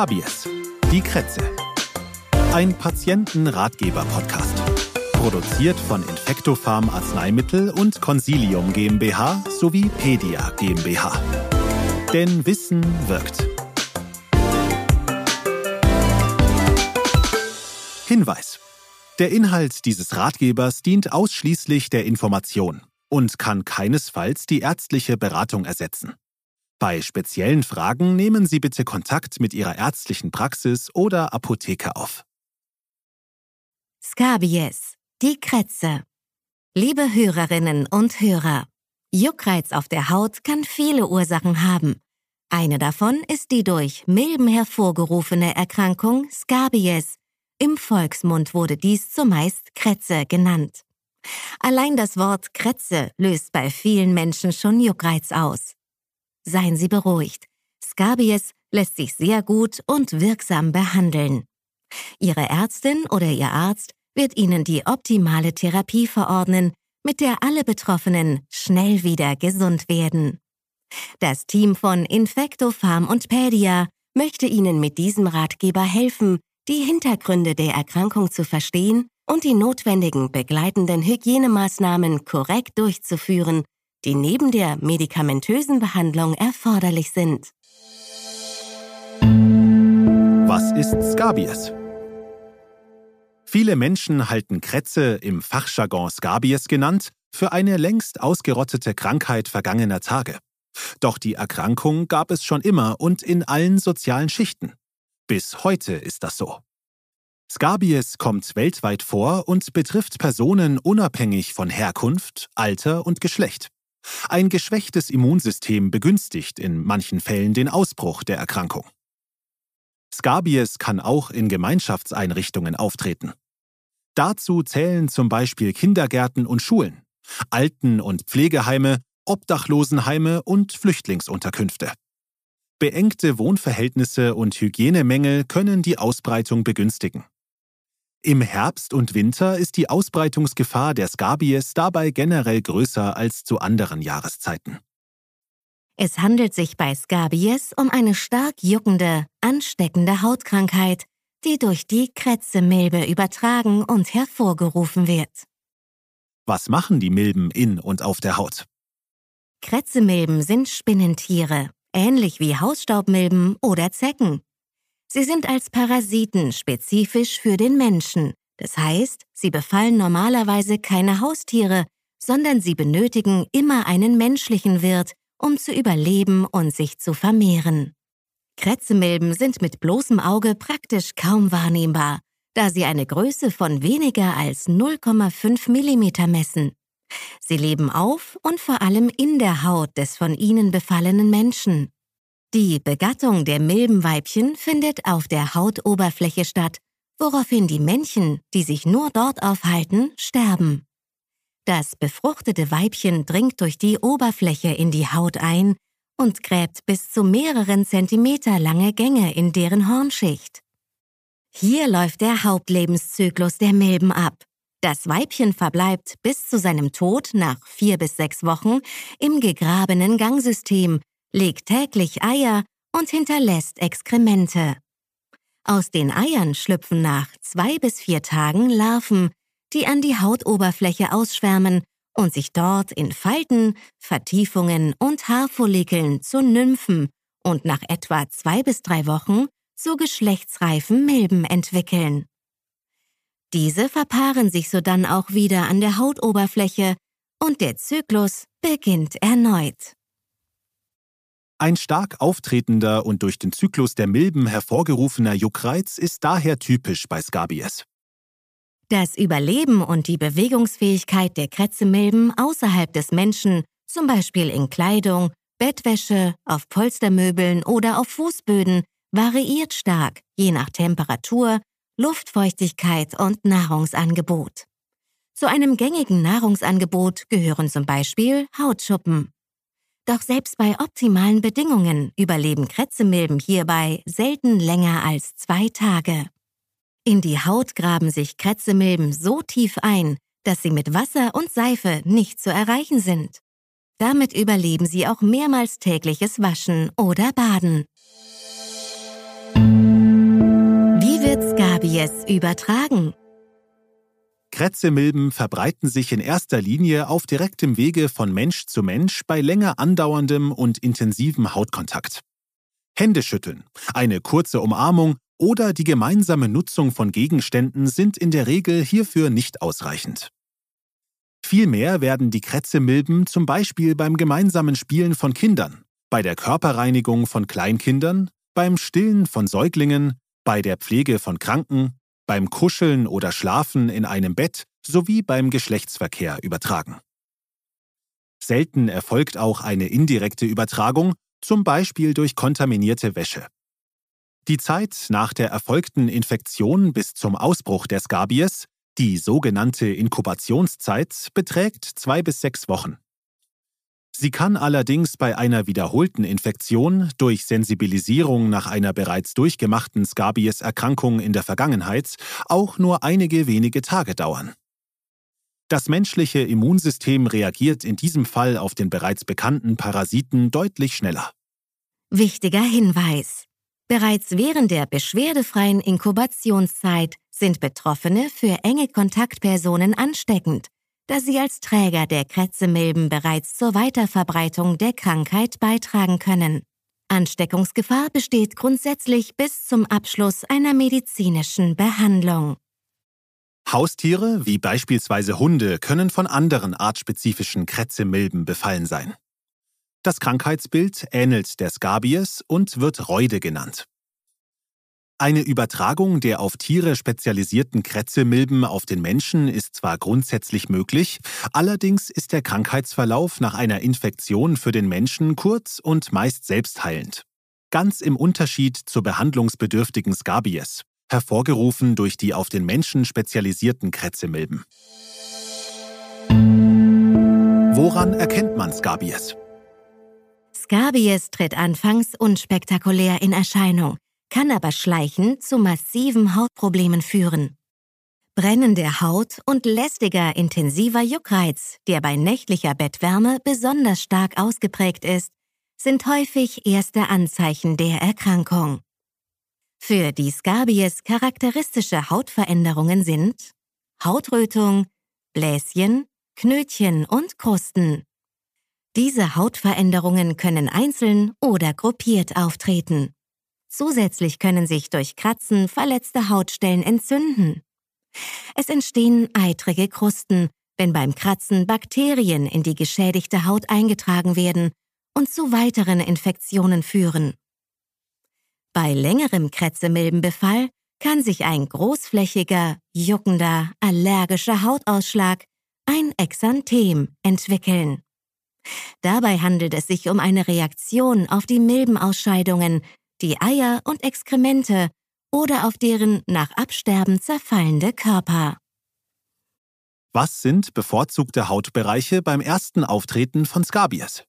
Scabies, die Kretze. Ein Patienten-Ratgeber-Podcast. Produziert von Infectofarm Arzneimittel und Consilium GmbH sowie Pedia GmbH. Denn Wissen wirkt. Hinweis. Der Inhalt dieses Ratgebers dient ausschließlich der Information und kann keinesfalls die ärztliche Beratung ersetzen. Bei speziellen Fragen nehmen Sie bitte Kontakt mit Ihrer ärztlichen Praxis oder Apotheke auf. Scabies, die Krätze. Liebe Hörerinnen und Hörer, Juckreiz auf der Haut kann viele Ursachen haben. Eine davon ist die durch Milben hervorgerufene Erkrankung Scabies. Im Volksmund wurde dies zumeist Krätze genannt. Allein das Wort Krätze löst bei vielen Menschen schon Juckreiz aus. Seien Sie beruhigt. Scabies lässt sich sehr gut und wirksam behandeln. Ihre Ärztin oder Ihr Arzt wird Ihnen die optimale Therapie verordnen, mit der alle Betroffenen schnell wieder gesund werden. Das Team von Infecto Farm und Pedia möchte Ihnen mit diesem Ratgeber helfen, die Hintergründe der Erkrankung zu verstehen und die notwendigen begleitenden Hygienemaßnahmen korrekt durchzuführen, die neben der medikamentösen Behandlung erforderlich sind. Was ist Scabies? Viele Menschen halten Krätze, im Fachjargon Scabies genannt, für eine längst ausgerottete Krankheit vergangener Tage. Doch die Erkrankung gab es schon immer und in allen sozialen Schichten. Bis heute ist das so. Scabies kommt weltweit vor und betrifft Personen unabhängig von Herkunft, Alter und Geschlecht. Ein geschwächtes Immunsystem begünstigt in manchen Fällen den Ausbruch der Erkrankung. Scabies kann auch in Gemeinschaftseinrichtungen auftreten. Dazu zählen zum Beispiel Kindergärten und Schulen, Alten- und Pflegeheime, Obdachlosenheime und Flüchtlingsunterkünfte. Beengte Wohnverhältnisse und Hygienemängel können die Ausbreitung begünstigen. Im Herbst und Winter ist die Ausbreitungsgefahr der Scabies dabei generell größer als zu anderen Jahreszeiten. Es handelt sich bei Scabies um eine stark juckende, ansteckende Hautkrankheit, die durch die Krätzemilbe übertragen und hervorgerufen wird. Was machen die Milben in und auf der Haut? Krätzemilben sind Spinnentiere, ähnlich wie Hausstaubmilben oder Zecken. Sie sind als Parasiten spezifisch für den Menschen. Das heißt, sie befallen normalerweise keine Haustiere, sondern sie benötigen immer einen menschlichen Wirt, um zu überleben und sich zu vermehren. Krätzemilben sind mit bloßem Auge praktisch kaum wahrnehmbar, da sie eine Größe von weniger als 0,5 mm messen. Sie leben auf und vor allem in der Haut des von ihnen befallenen Menschen. Die Begattung der Milbenweibchen findet auf der Hautoberfläche statt, woraufhin die Männchen, die sich nur dort aufhalten, sterben. Das befruchtete Weibchen dringt durch die Oberfläche in die Haut ein und gräbt bis zu mehreren Zentimeter lange Gänge in deren Hornschicht. Hier läuft der Hauptlebenszyklus der Milben ab. Das Weibchen verbleibt bis zu seinem Tod nach vier bis sechs Wochen im gegrabenen Gangsystem, legt täglich Eier und hinterlässt Exkremente. Aus den Eiern schlüpfen nach zwei bis vier Tagen Larven, die an die Hautoberfläche ausschwärmen und sich dort in Falten, Vertiefungen und Haarfollikeln zu Nymphen und nach etwa zwei bis drei Wochen zu geschlechtsreifen Milben entwickeln. Diese verpaaren sich sodann auch wieder an der Hautoberfläche und der Zyklus beginnt erneut. Ein stark auftretender und durch den Zyklus der Milben hervorgerufener Juckreiz ist daher typisch bei Scabies. Das Überleben und die Bewegungsfähigkeit der Krätzemilben außerhalb des Menschen, zum Beispiel in Kleidung, Bettwäsche, auf Polstermöbeln oder auf Fußböden, variiert stark, je nach Temperatur, Luftfeuchtigkeit und Nahrungsangebot. Zu einem gängigen Nahrungsangebot gehören zum Beispiel Hautschuppen. Doch selbst bei optimalen Bedingungen überleben Krätzemilben hierbei selten länger als zwei Tage. In die Haut graben sich Krätzemilben so tief ein, dass sie mit Wasser und Seife nicht zu erreichen sind. Damit überleben sie auch mehrmals tägliches Waschen oder Baden. wird Scabies übertragen? Krätzemilben verbreiten sich in erster Linie auf direktem Wege von Mensch zu Mensch bei länger andauerndem und intensivem Hautkontakt. Händeschütteln, eine kurze Umarmung oder die gemeinsame Nutzung von Gegenständen sind in der Regel hierfür nicht ausreichend. Vielmehr werden die Krätzemilben zum Beispiel beim gemeinsamen Spielen von Kindern, bei der Körperreinigung von Kleinkindern, beim Stillen von Säuglingen, bei der Pflege von Kranken, beim Kuscheln oder Schlafen in einem Bett sowie beim Geschlechtsverkehr übertragen. Selten erfolgt auch eine indirekte Übertragung, zum Beispiel durch kontaminierte Wäsche. Die Zeit nach der erfolgten Infektion bis zum Ausbruch der Skabies, die sogenannte Inkubationszeit, beträgt zwei bis sechs Wochen. Sie kann allerdings bei einer wiederholten Infektion durch Sensibilisierung nach einer bereits durchgemachten Skabies-Erkrankung in der Vergangenheit auch nur einige wenige Tage dauern. Das menschliche Immunsystem reagiert in diesem Fall auf den bereits bekannten Parasiten deutlich schneller. Wichtiger Hinweis. Bereits während der beschwerdefreien Inkubationszeit sind Betroffene für enge Kontaktpersonen ansteckend da sie als Träger der Krätzemilben bereits zur Weiterverbreitung der Krankheit beitragen können. Ansteckungsgefahr besteht grundsätzlich bis zum Abschluss einer medizinischen Behandlung. Haustiere wie beispielsweise Hunde können von anderen artspezifischen Krätzemilben befallen sein. Das Krankheitsbild ähnelt der Scabies und wird Reude genannt. Eine Übertragung der auf Tiere spezialisierten Krätzemilben auf den Menschen ist zwar grundsätzlich möglich, allerdings ist der Krankheitsverlauf nach einer Infektion für den Menschen kurz und meist selbstheilend. Ganz im Unterschied zur behandlungsbedürftigen Scabies, hervorgerufen durch die auf den Menschen spezialisierten Krätzemilben. Woran erkennt man Scabies? Scabies tritt anfangs unspektakulär in Erscheinung kann aber schleichend zu massiven Hautproblemen führen. Brennende Haut und lästiger, intensiver Juckreiz, der bei nächtlicher Bettwärme besonders stark ausgeprägt ist, sind häufig erste Anzeichen der Erkrankung. Für die Scabies charakteristische Hautveränderungen sind Hautrötung, Bläschen, Knötchen und Krusten. Diese Hautveränderungen können einzeln oder gruppiert auftreten. Zusätzlich können sich durch Kratzen verletzte Hautstellen entzünden. Es entstehen eitrige Krusten, wenn beim Kratzen Bakterien in die geschädigte Haut eingetragen werden und zu weiteren Infektionen führen. Bei längerem Krätzemilbenbefall kann sich ein großflächiger, juckender, allergischer Hautausschlag, ein Exanthem, entwickeln. Dabei handelt es sich um eine Reaktion auf die Milbenausscheidungen, die Eier und Exkremente oder auf deren nach Absterben zerfallende Körper. Was sind bevorzugte Hautbereiche beim ersten Auftreten von Scabies?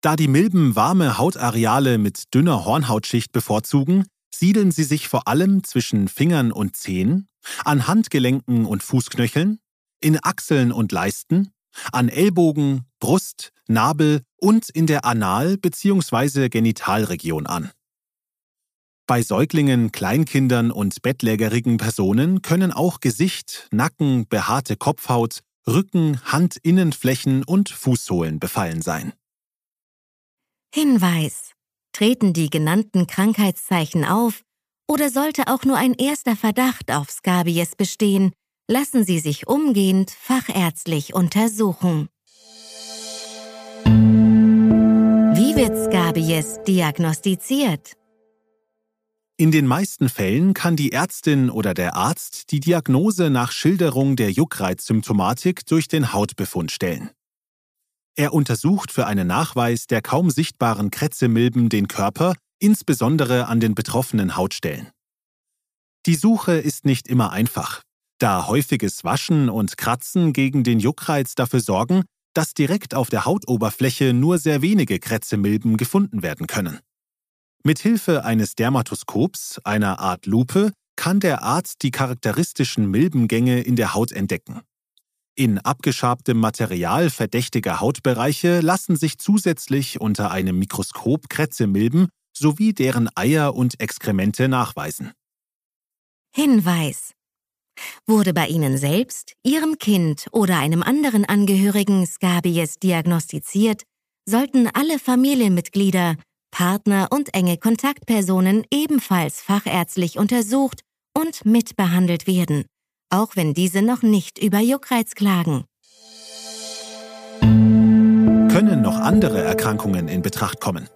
Da die Milben warme Hautareale mit dünner Hornhautschicht bevorzugen, siedeln sie sich vor allem zwischen Fingern und Zehen, an Handgelenken und Fußknöcheln, in Achseln und Leisten, an Ellbogen, Brust, Nabel und in der Anal- bzw. Genitalregion an. Bei Säuglingen, Kleinkindern und bettlägerigen Personen können auch Gesicht, Nacken, behaarte Kopfhaut, Rücken, Handinnenflächen und Fußsohlen befallen sein. Hinweis. Treten die genannten Krankheitszeichen auf oder sollte auch nur ein erster Verdacht auf Scabies bestehen, lassen Sie sich umgehend fachärztlich untersuchen. Wie wird Scabies diagnostiziert? In den meisten Fällen kann die Ärztin oder der Arzt die Diagnose nach Schilderung der Juckreizsymptomatik durch den Hautbefund stellen. Er untersucht für einen Nachweis der kaum sichtbaren Krätzemilben den Körper, insbesondere an den betroffenen Hautstellen. Die Suche ist nicht immer einfach, da häufiges Waschen und Kratzen gegen den Juckreiz dafür sorgen, dass direkt auf der Hautoberfläche nur sehr wenige Krätzemilben gefunden werden können. Mithilfe eines Dermatoskops, einer Art Lupe, kann der Arzt die charakteristischen Milbengänge in der Haut entdecken. In abgeschabtem Material verdächtiger Hautbereiche lassen sich zusätzlich unter einem Mikroskop Krätzemilben sowie deren Eier und Exkremente nachweisen. Hinweis. Wurde bei Ihnen selbst, Ihrem Kind oder einem anderen Angehörigen Scabies diagnostiziert, sollten alle Familienmitglieder, Partner und enge Kontaktpersonen ebenfalls fachärztlich untersucht und mitbehandelt werden, auch wenn diese noch nicht über Juckreiz klagen. Können noch andere Erkrankungen in Betracht kommen?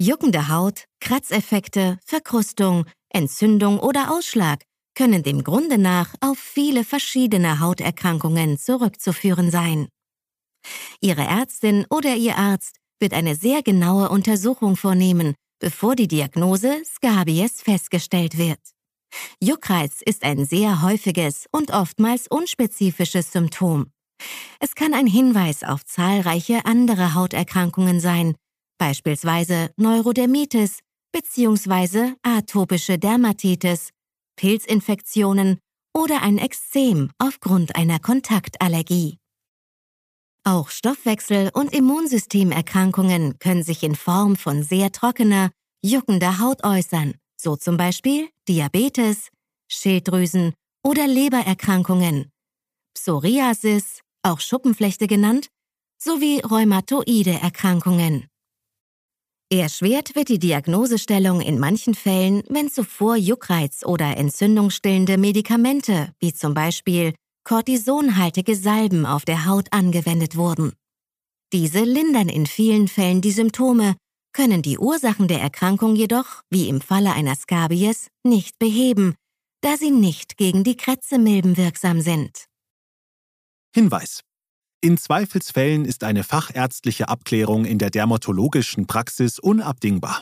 Juckende Haut, Kratzeffekte, Verkrustung, Entzündung oder Ausschlag können dem Grunde nach auf viele verschiedene Hauterkrankungen zurückzuführen sein. Ihre Ärztin oder Ihr Arzt wird eine sehr genaue Untersuchung vornehmen, bevor die Diagnose Scabies festgestellt wird. Juckreiz ist ein sehr häufiges und oftmals unspezifisches Symptom. Es kann ein Hinweis auf zahlreiche andere Hauterkrankungen sein, beispielsweise Neurodermitis bzw. atopische Dermatitis, Pilzinfektionen oder ein Ekzem aufgrund einer Kontaktallergie. Auch Stoffwechsel- und Immunsystemerkrankungen können sich in Form von sehr trockener, juckender Haut äußern, so zum Beispiel Diabetes, Schilddrüsen- oder Lebererkrankungen, Psoriasis, auch Schuppenflechte genannt, sowie rheumatoide Erkrankungen. Erschwert wird die Diagnosestellung in manchen Fällen, wenn zuvor Juckreiz oder entzündungsstillende Medikamente, wie zum Beispiel kortisonhaltige Salben auf der Haut angewendet wurden. Diese lindern in vielen Fällen die Symptome, können die Ursachen der Erkrankung jedoch, wie im Falle einer Scabies, nicht beheben, da sie nicht gegen die Krätzemilben wirksam sind. Hinweis. In Zweifelsfällen ist eine fachärztliche Abklärung in der dermatologischen Praxis unabdingbar.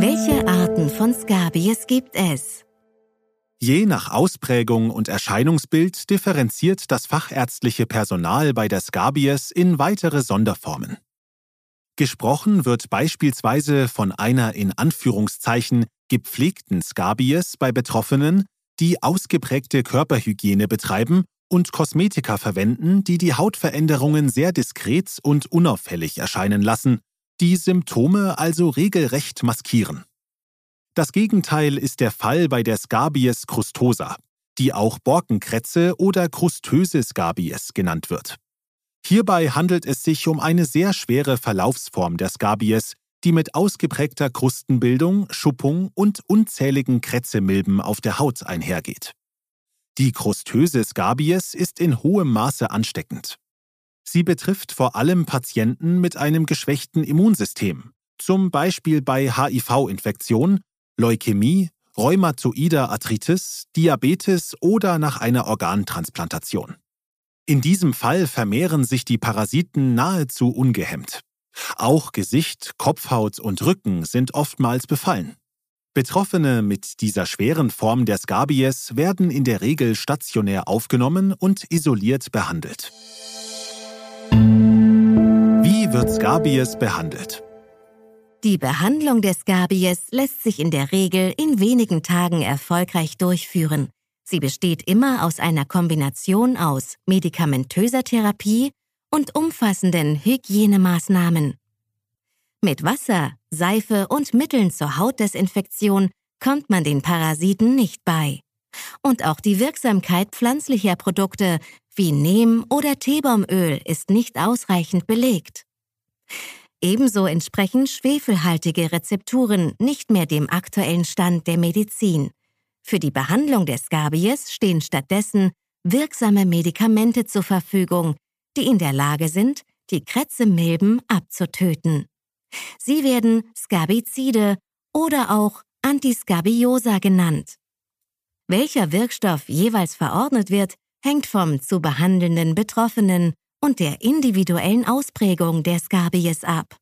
Welche Arten von Scabies gibt es? Je nach Ausprägung und Erscheinungsbild differenziert das fachärztliche Personal bei der Scabies in weitere Sonderformen. Gesprochen wird beispielsweise von einer in Anführungszeichen gepflegten Scabies bei Betroffenen, die ausgeprägte Körperhygiene betreiben und Kosmetika verwenden, die die Hautveränderungen sehr diskret und unauffällig erscheinen lassen, die Symptome also regelrecht maskieren. Das Gegenteil ist der Fall bei der Scabies crustosa, die auch Borkenkrätze oder krustöse Scabies genannt wird. Hierbei handelt es sich um eine sehr schwere Verlaufsform der Scabies, die mit ausgeprägter Krustenbildung, Schuppung und unzähligen Krätzemilben auf der Haut einhergeht. Die krustöse Scabies ist in hohem Maße ansteckend. Sie betrifft vor allem Patienten mit einem geschwächten Immunsystem, zum Beispiel bei HIV-Infektion Leukämie, rheumatoider Arthritis, Diabetes oder nach einer Organtransplantation. In diesem Fall vermehren sich die Parasiten nahezu ungehemmt. Auch Gesicht, Kopfhaut und Rücken sind oftmals befallen. Betroffene mit dieser schweren Form der Scabies werden in der Regel stationär aufgenommen und isoliert behandelt. Wie wird Scabies behandelt? Die Behandlung des Scabies lässt sich in der Regel in wenigen Tagen erfolgreich durchführen. Sie besteht immer aus einer Kombination aus medikamentöser Therapie und umfassenden Hygienemaßnahmen. Mit Wasser, Seife und Mitteln zur Hautdesinfektion kommt man den Parasiten nicht bei. Und auch die Wirksamkeit pflanzlicher Produkte wie Neem- oder Teebaumöl ist nicht ausreichend belegt. Ebenso entsprechen schwefelhaltige Rezepturen nicht mehr dem aktuellen Stand der Medizin. Für die Behandlung der Scabies stehen stattdessen wirksame Medikamente zur Verfügung, die in der Lage sind, die Krätzemilben abzutöten. Sie werden Scabizide oder auch Antiscabiosa genannt. Welcher Wirkstoff jeweils verordnet wird, hängt vom zu behandelnden Betroffenen und der individuellen Ausprägung der Scabies ab.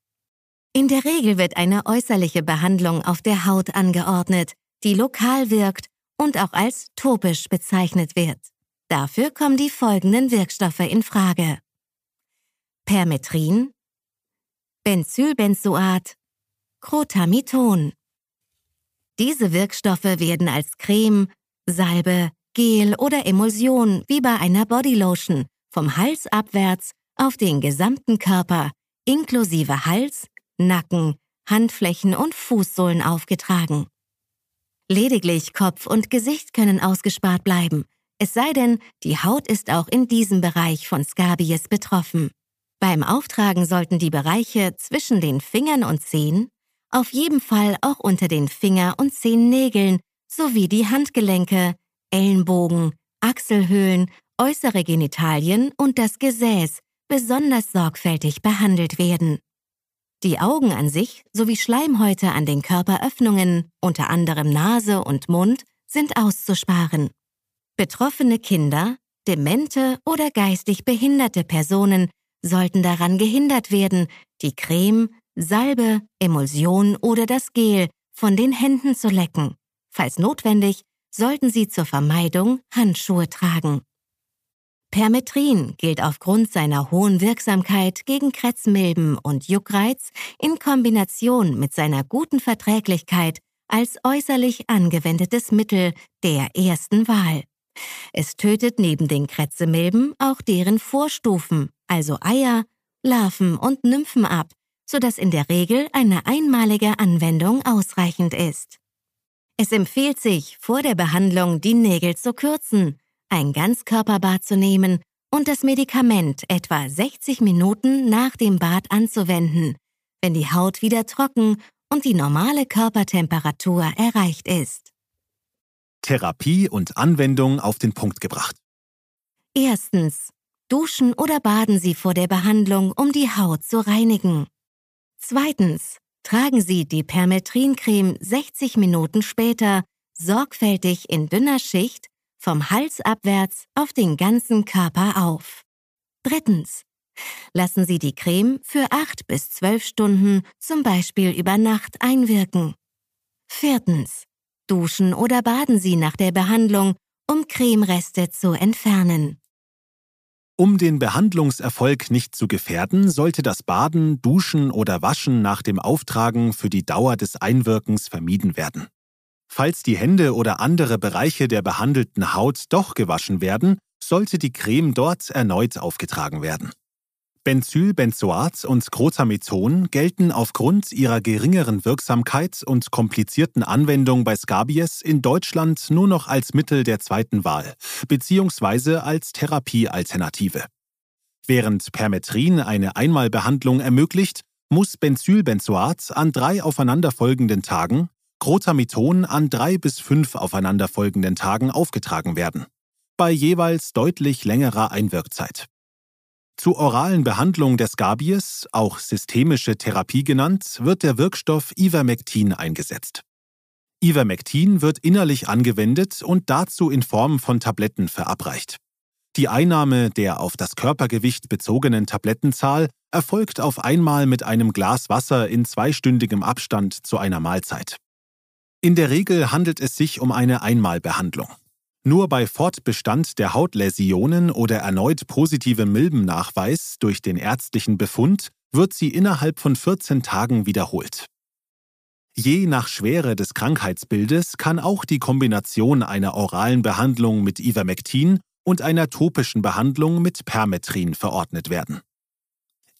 In der Regel wird eine äußerliche Behandlung auf der Haut angeordnet, die lokal wirkt und auch als topisch bezeichnet wird. Dafür kommen die folgenden Wirkstoffe in Frage. Permetrin, Benzylbenzoat, Crotamiton. Diese Wirkstoffe werden als Creme, Salbe, Gel oder Emulsion wie bei einer Bodylotion vom Hals abwärts auf den gesamten Körper inklusive Hals, Nacken, Handflächen und Fußsohlen aufgetragen. Lediglich Kopf und Gesicht können ausgespart bleiben, es sei denn, die Haut ist auch in diesem Bereich von Scabies betroffen. Beim Auftragen sollten die Bereiche zwischen den Fingern und Zehen, auf jeden Fall auch unter den Finger- und Zehennägeln sowie die Handgelenke, Ellenbogen, Achselhöhlen, äußere Genitalien und das Gesäß besonders sorgfältig behandelt werden. Die Augen an sich sowie Schleimhäute an den Körperöffnungen, unter anderem Nase und Mund, sind auszusparen. Betroffene Kinder, demente oder geistig behinderte Personen sollten daran gehindert werden, die Creme, Salbe, Emulsion oder das Gel von den Händen zu lecken. Falls notwendig, sollten sie zur Vermeidung Handschuhe tragen. Permetrin gilt aufgrund seiner hohen Wirksamkeit gegen Kretzmilben und Juckreiz in Kombination mit seiner guten Verträglichkeit als äußerlich angewendetes Mittel der ersten Wahl. Es tötet neben den Kretzemilben auch deren Vorstufen, also Eier, Larven und Nymphen ab, sodass in der Regel eine einmalige Anwendung ausreichend ist. Es empfiehlt sich, vor der Behandlung die Nägel zu kürzen, ein Ganzkörperbad zu nehmen und das Medikament etwa 60 Minuten nach dem Bad anzuwenden, wenn die Haut wieder trocken und die normale Körpertemperatur erreicht ist. Therapie und Anwendung auf den Punkt gebracht. Erstens. Duschen oder baden Sie vor der Behandlung, um die Haut zu reinigen. Zweitens. Tragen Sie die Permetrincreme 60 Minuten später sorgfältig in dünner Schicht vom Hals abwärts auf den ganzen Körper auf. Drittens. Lassen Sie die Creme für 8 bis 12 Stunden, zum Beispiel über Nacht, einwirken. Viertens. Duschen oder baden Sie nach der Behandlung, um Cremereste zu entfernen. Um den Behandlungserfolg nicht zu gefährden, sollte das Baden, Duschen oder Waschen nach dem Auftragen für die Dauer des Einwirkens vermieden werden. Falls die Hände oder andere Bereiche der behandelten Haut doch gewaschen werden, sollte die Creme dort erneut aufgetragen werden. Benzylbenzoat und Crotamethon gelten aufgrund ihrer geringeren Wirksamkeit und komplizierten Anwendung bei Scabies in Deutschland nur noch als Mittel der zweiten Wahl bzw. als Therapiealternative. Während Permetrin eine Einmalbehandlung ermöglicht, muss Benzylbenzoat an drei aufeinanderfolgenden Tagen, Crotamethon an drei bis fünf aufeinanderfolgenden Tagen aufgetragen werden, bei jeweils deutlich längerer Einwirkzeit. Zur oralen Behandlung des Scabies, auch systemische Therapie genannt, wird der Wirkstoff Ivermectin eingesetzt. Ivermectin wird innerlich angewendet und dazu in Form von Tabletten verabreicht. Die Einnahme der auf das Körpergewicht bezogenen Tablettenzahl erfolgt auf einmal mit einem Glas Wasser in zweistündigem Abstand zu einer Mahlzeit. In der Regel handelt es sich um eine Einmalbehandlung. Nur bei Fortbestand der Hautläsionen oder erneut positivem Milbennachweis durch den ärztlichen Befund wird sie innerhalb von 14 Tagen wiederholt. Je nach Schwere des Krankheitsbildes kann auch die Kombination einer oralen Behandlung mit Ivermectin und einer topischen Behandlung mit Permetrin verordnet werden.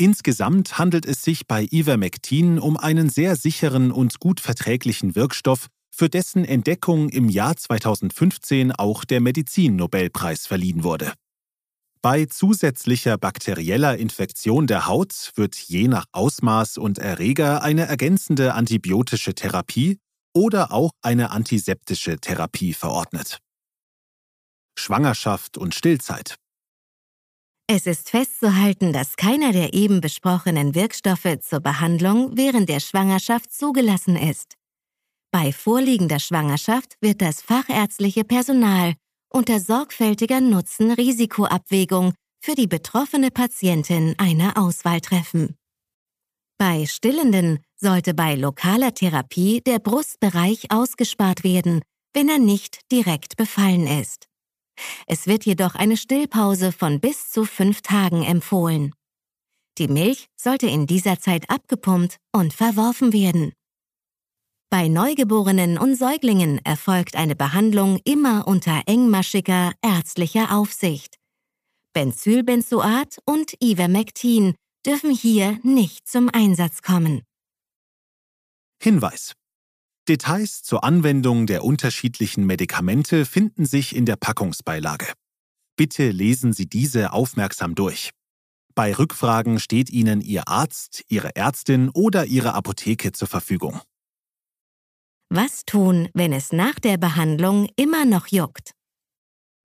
Insgesamt handelt es sich bei Ivermectin um einen sehr sicheren und gut verträglichen Wirkstoff für dessen Entdeckung im Jahr 2015 auch der Medizin-Nobelpreis verliehen wurde. Bei zusätzlicher bakterieller Infektion der Haut wird je nach Ausmaß und Erreger eine ergänzende antibiotische Therapie oder auch eine antiseptische Therapie verordnet. Schwangerschaft und Stillzeit. Es ist festzuhalten, dass keiner der eben besprochenen Wirkstoffe zur Behandlung während der Schwangerschaft zugelassen ist. Bei vorliegender Schwangerschaft wird das fachärztliche Personal unter sorgfältiger Nutzen-Risikoabwägung für die betroffene Patientin eine Auswahl treffen. Bei Stillenden sollte bei lokaler Therapie der Brustbereich ausgespart werden, wenn er nicht direkt befallen ist. Es wird jedoch eine Stillpause von bis zu fünf Tagen empfohlen. Die Milch sollte in dieser Zeit abgepumpt und verworfen werden. Bei Neugeborenen und Säuglingen erfolgt eine Behandlung immer unter engmaschiger ärztlicher Aufsicht. Benzylbenzoat und Ivermectin dürfen hier nicht zum Einsatz kommen. Hinweis. Details zur Anwendung der unterschiedlichen Medikamente finden sich in der Packungsbeilage. Bitte lesen Sie diese aufmerksam durch. Bei Rückfragen steht Ihnen Ihr Arzt, Ihre Ärztin oder Ihre Apotheke zur Verfügung. Was tun, wenn es nach der Behandlung immer noch juckt?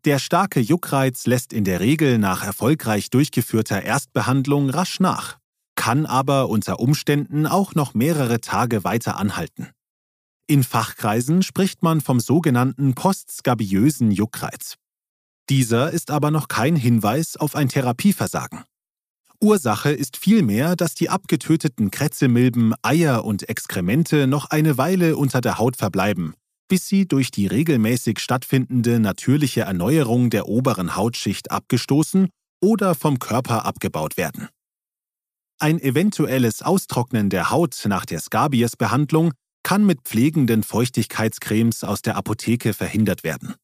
Der starke Juckreiz lässt in der Regel nach erfolgreich durchgeführter Erstbehandlung rasch nach, kann aber unter Umständen auch noch mehrere Tage weiter anhalten. In Fachkreisen spricht man vom sogenannten postskabiösen Juckreiz. Dieser ist aber noch kein Hinweis auf ein Therapieversagen. Ursache ist vielmehr, dass die abgetöteten Krätzemilben, Eier und Exkremente noch eine Weile unter der Haut verbleiben, bis sie durch die regelmäßig stattfindende natürliche Erneuerung der oberen Hautschicht abgestoßen oder vom Körper abgebaut werden. Ein eventuelles Austrocknen der Haut nach der Scabies-Behandlung kann mit pflegenden Feuchtigkeitscremes aus der Apotheke verhindert werden.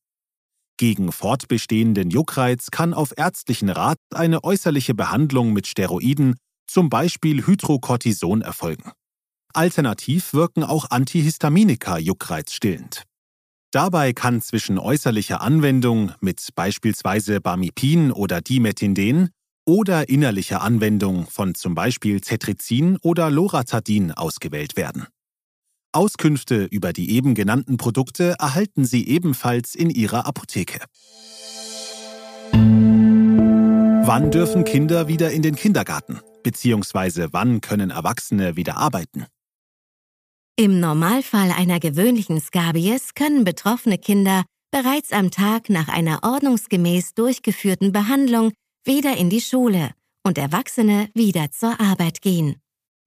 Gegen fortbestehenden Juckreiz kann auf ärztlichen Rat eine äußerliche Behandlung mit Steroiden, zum Beispiel Hydrocortison, erfolgen. Alternativ wirken auch Antihistaminika juckreizstillend. Dabei kann zwischen äußerlicher Anwendung mit beispielsweise Bamipin oder Dimetinden oder innerlicher Anwendung von zum Beispiel Cetrizin oder Loratadin ausgewählt werden. Auskünfte über die eben genannten Produkte erhalten Sie ebenfalls in Ihrer Apotheke. Wann dürfen Kinder wieder in den Kindergarten? Beziehungsweise wann können Erwachsene wieder arbeiten? Im Normalfall einer gewöhnlichen Skabies können betroffene Kinder bereits am Tag nach einer ordnungsgemäß durchgeführten Behandlung wieder in die Schule und Erwachsene wieder zur Arbeit gehen.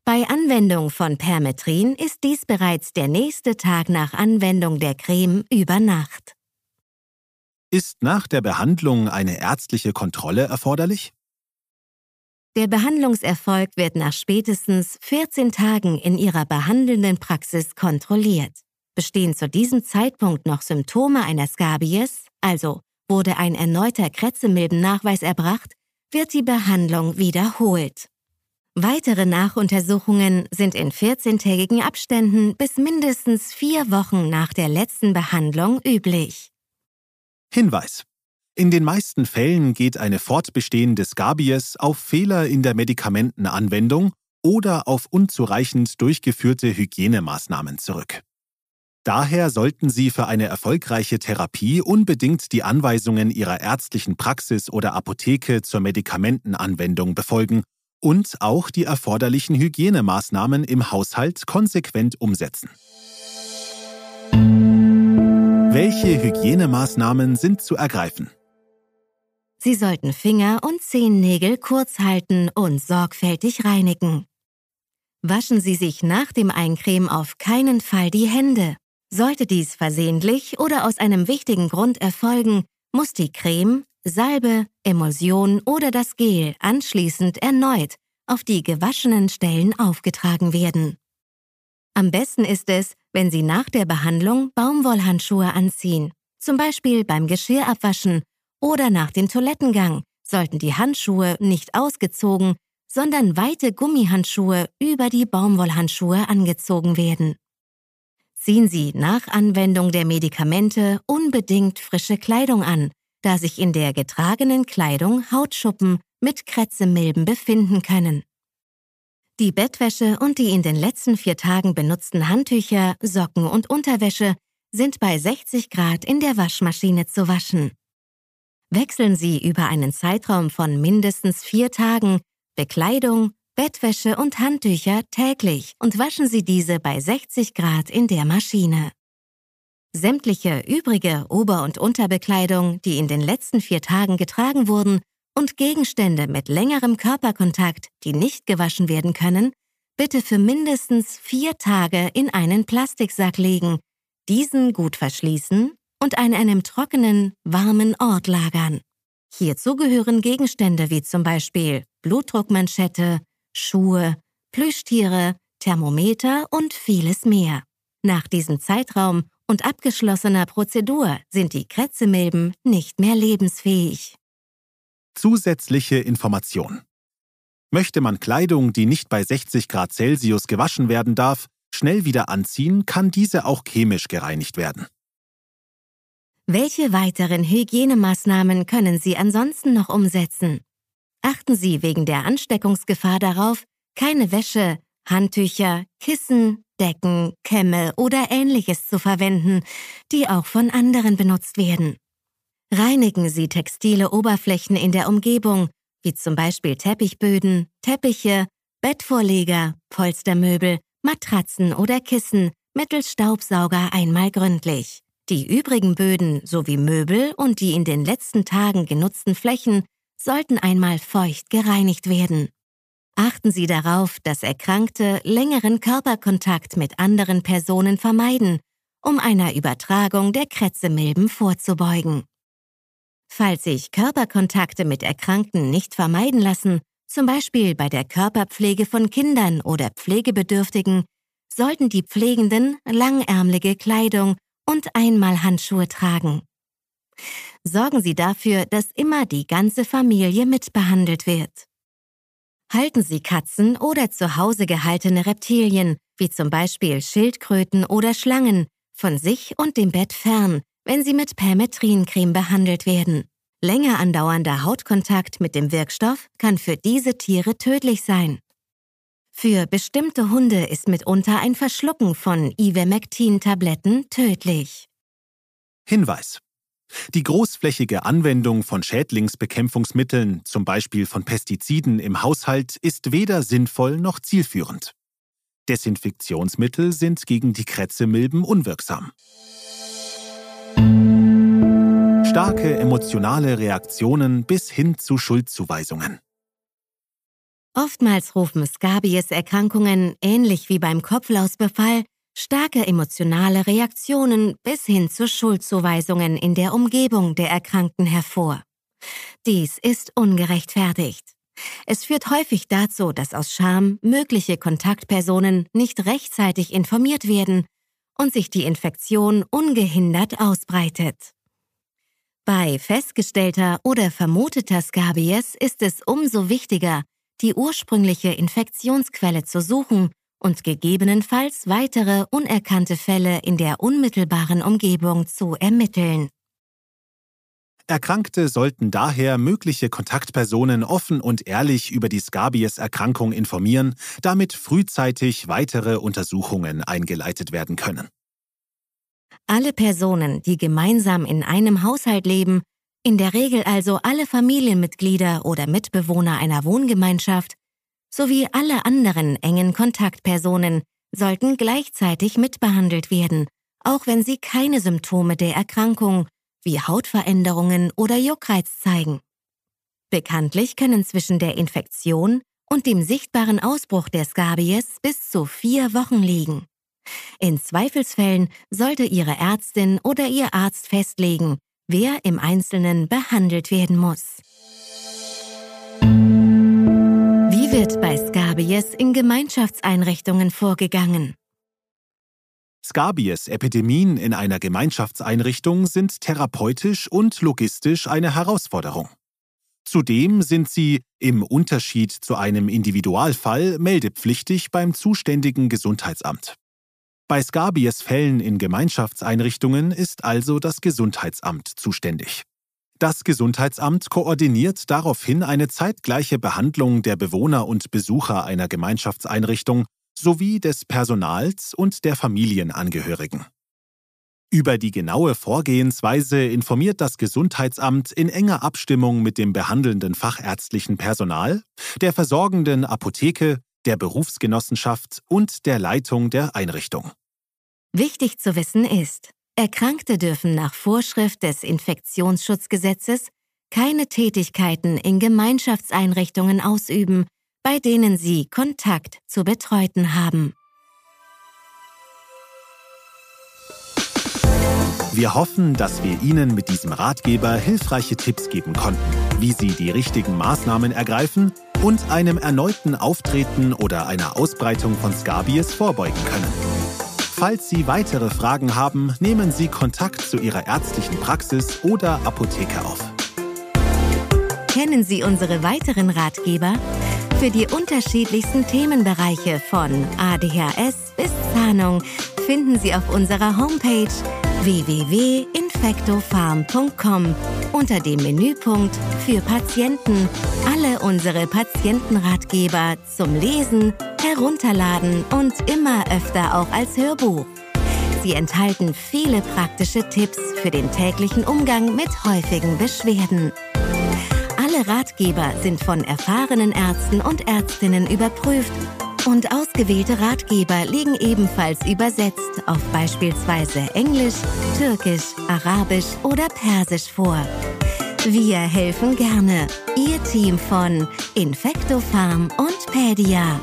Bei Anwendung von Permetrin ist dies bereits der nächste Tag nach Anwendung der Creme über Nacht. Ist nach der Behandlung eine ärztliche Kontrolle erforderlich? Der Behandlungserfolg wird nach spätestens 14 Tagen in Ihrer behandelnden Praxis kontrolliert. Bestehen zu diesem Zeitpunkt noch Symptome einer Skabies, also wurde ein erneuter Krätzemilbennachweis erbracht, wird die Behandlung wiederholt. Weitere Nachuntersuchungen sind in 14-tägigen Abständen bis mindestens vier Wochen nach der letzten Behandlung üblich. Hinweis. In den meisten Fällen geht eine fortbestehende Skabies auf Fehler in der Medikamentenanwendung oder auf unzureichend durchgeführte Hygienemaßnahmen zurück. Daher sollten Sie für eine erfolgreiche Therapie unbedingt die Anweisungen Ihrer ärztlichen Praxis oder Apotheke zur Medikamentenanwendung befolgen und auch die erforderlichen Hygienemaßnahmen im Haushalt konsequent umsetzen. Welche Hygienemaßnahmen sind zu ergreifen? Sie sollten Finger und Zehennägel kurz halten und sorgfältig reinigen. Waschen Sie sich nach dem Eincremen auf keinen Fall die Hände. Sollte dies versehentlich oder aus einem wichtigen Grund erfolgen, muss die Creme, Salbe, Emulsion oder das Gel anschließend erneut auf die gewaschenen Stellen aufgetragen werden. Am besten ist es, wenn Sie nach der Behandlung Baumwollhandschuhe anziehen, zum Beispiel beim Geschirrabwaschen oder nach dem Toilettengang sollten die Handschuhe nicht ausgezogen, sondern weite Gummihandschuhe über die Baumwollhandschuhe angezogen werden. Ziehen Sie nach Anwendung der Medikamente unbedingt frische Kleidung an, da sich in der getragenen Kleidung Hautschuppen mit Krätzemilben befinden können. Die Bettwäsche und die in den letzten vier Tagen benutzten Handtücher, Socken und Unterwäsche sind bei 60 Grad in der Waschmaschine zu waschen. Wechseln Sie über einen Zeitraum von mindestens vier Tagen Bekleidung, Bettwäsche und Handtücher täglich und waschen Sie diese bei 60 Grad in der Maschine. Sämtliche übrige Ober- und Unterbekleidung, die in den letzten vier Tagen getragen wurden, und Gegenstände mit längerem Körperkontakt, die nicht gewaschen werden können, bitte für mindestens vier Tage in einen Plastiksack legen, diesen gut verschließen und an einem trockenen, warmen Ort lagern. Hierzu gehören Gegenstände wie zum Beispiel Blutdruckmanschette, Schuhe, Plüschtiere, Thermometer und vieles mehr. Nach diesem Zeitraum und abgeschlossener Prozedur sind die Krätzemilben nicht mehr lebensfähig. Zusätzliche Information. Möchte man Kleidung, die nicht bei 60 Grad Celsius gewaschen werden darf, schnell wieder anziehen, kann diese auch chemisch gereinigt werden. Welche weiteren Hygienemaßnahmen können Sie ansonsten noch umsetzen? Achten Sie wegen der Ansteckungsgefahr darauf, keine Wäsche, Handtücher, Kissen, Decken, Kämme oder ähnliches zu verwenden, die auch von anderen benutzt werden. Reinigen Sie textile Oberflächen in der Umgebung, wie zum Beispiel Teppichböden, Teppiche, Bettvorleger, Polstermöbel, Matratzen oder Kissen mittels Staubsauger einmal gründlich. Die übrigen Böden sowie Möbel und die in den letzten Tagen genutzten Flächen sollten einmal feucht gereinigt werden. Achten Sie darauf, dass Erkrankte längeren Körperkontakt mit anderen Personen vermeiden, um einer Übertragung der Krätzemilben vorzubeugen. Falls sich Körperkontakte mit Erkrankten nicht vermeiden lassen, zum Beispiel bei der Körperpflege von Kindern oder Pflegebedürftigen, sollten die Pflegenden langärmelige Kleidung und einmal Handschuhe tragen. Sorgen Sie dafür, dass immer die ganze Familie mitbehandelt wird. Halten Sie Katzen oder zu Hause gehaltene Reptilien, wie zum Beispiel Schildkröten oder Schlangen, von sich und dem Bett fern, wenn sie mit Permetrincreme behandelt werden. Länger andauernder Hautkontakt mit dem Wirkstoff kann für diese Tiere tödlich sein. Für bestimmte Hunde ist mitunter ein Verschlucken von Ivermectin-Tabletten tödlich. Hinweis. Die großflächige Anwendung von Schädlingsbekämpfungsmitteln, zum Beispiel von Pestiziden im Haushalt, ist weder sinnvoll noch zielführend. Desinfektionsmittel sind gegen die Krätzemilben unwirksam. Starke emotionale Reaktionen bis hin zu Schuldzuweisungen. Oftmals rufen Scabies-Erkrankungen, ähnlich wie beim Kopflausbefall, starke emotionale Reaktionen bis hin zu Schuldzuweisungen in der Umgebung der Erkrankten hervor. Dies ist ungerechtfertigt. Es führt häufig dazu, dass aus Scham mögliche Kontaktpersonen nicht rechtzeitig informiert werden und sich die Infektion ungehindert ausbreitet. Bei festgestellter oder vermuteter Scabies ist es umso wichtiger, die ursprüngliche Infektionsquelle zu suchen und gegebenenfalls weitere unerkannte Fälle in der unmittelbaren Umgebung zu ermitteln. Erkrankte sollten daher mögliche Kontaktpersonen offen und ehrlich über die Scabies-Erkrankung informieren, damit frühzeitig weitere Untersuchungen eingeleitet werden können. Alle Personen, die gemeinsam in einem Haushalt leben, in der Regel also alle Familienmitglieder oder Mitbewohner einer Wohngemeinschaft, sowie alle anderen engen Kontaktpersonen sollten gleichzeitig mitbehandelt werden, auch wenn sie keine Symptome der Erkrankung wie Hautveränderungen oder Juckreiz zeigen. Bekanntlich können zwischen der Infektion und dem sichtbaren Ausbruch der Scabies bis zu vier Wochen liegen. In Zweifelsfällen sollte Ihre Ärztin oder Ihr Arzt festlegen, wer im Einzelnen behandelt werden muss. Wird bei Scabies in Gemeinschaftseinrichtungen vorgegangen? Scabies-Epidemien in einer Gemeinschaftseinrichtung sind therapeutisch und logistisch eine Herausforderung. Zudem sind sie, im Unterschied zu einem Individualfall, meldepflichtig beim zuständigen Gesundheitsamt. Bei Scabies-Fällen in Gemeinschaftseinrichtungen ist also das Gesundheitsamt zuständig. Das Gesundheitsamt koordiniert daraufhin eine zeitgleiche Behandlung der Bewohner und Besucher einer Gemeinschaftseinrichtung sowie des Personals und der Familienangehörigen. Über die genaue Vorgehensweise informiert das Gesundheitsamt in enger Abstimmung mit dem behandelnden fachärztlichen Personal, der versorgenden Apotheke, der Berufsgenossenschaft und der Leitung der Einrichtung. Wichtig zu wissen ist, Erkrankte dürfen nach Vorschrift des Infektionsschutzgesetzes keine Tätigkeiten in Gemeinschaftseinrichtungen ausüben, bei denen sie Kontakt zu Betreuten haben. Wir hoffen, dass wir Ihnen mit diesem Ratgeber hilfreiche Tipps geben konnten, wie Sie die richtigen Maßnahmen ergreifen und einem erneuten Auftreten oder einer Ausbreitung von Scabies vorbeugen können. Falls Sie weitere Fragen haben, nehmen Sie Kontakt zu Ihrer ärztlichen Praxis oder Apotheke auf. Kennen Sie unsere weiteren Ratgeber? Für die unterschiedlichsten Themenbereiche von ADHS bis Zahnung finden Sie auf unserer Homepage www.infectofarm.com unter dem Menüpunkt für Patienten alle unsere Patientenratgeber zum Lesen, Herunterladen und immer öfter auch als Hörbuch. Sie enthalten viele praktische Tipps für den täglichen Umgang mit häufigen Beschwerden. Alle Ratgeber sind von erfahrenen Ärzten und Ärztinnen überprüft und ausgewählte Ratgeber liegen ebenfalls übersetzt auf beispielsweise Englisch, Türkisch, Arabisch oder Persisch vor. Wir helfen gerne. Ihr Team von Infecto Farm und Pedia.